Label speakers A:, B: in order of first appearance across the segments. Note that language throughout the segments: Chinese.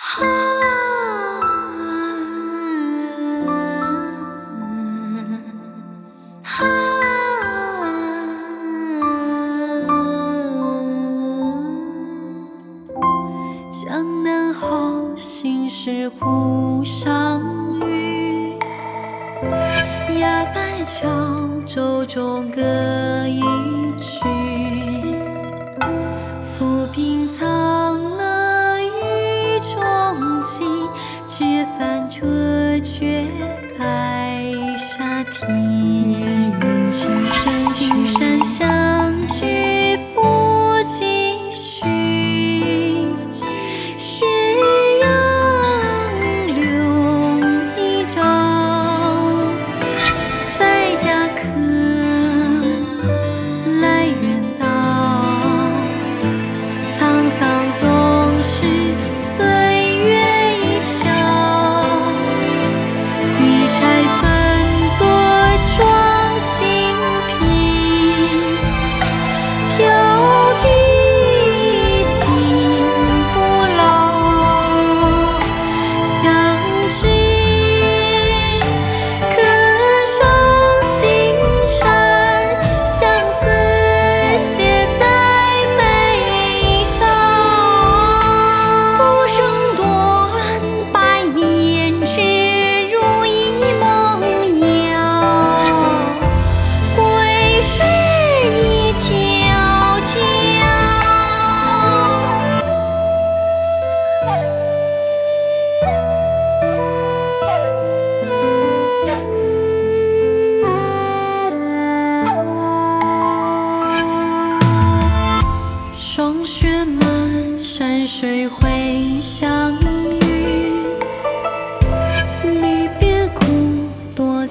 A: 啊啊，江南好，心事湖上雨。崖柏桥，舟中歌。一念缘去。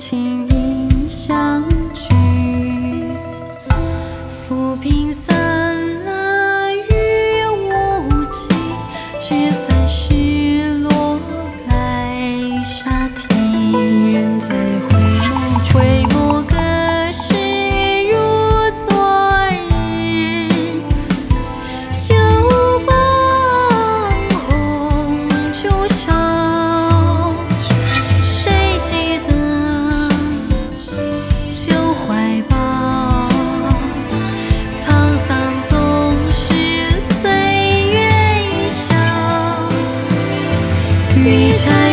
A: 听。你在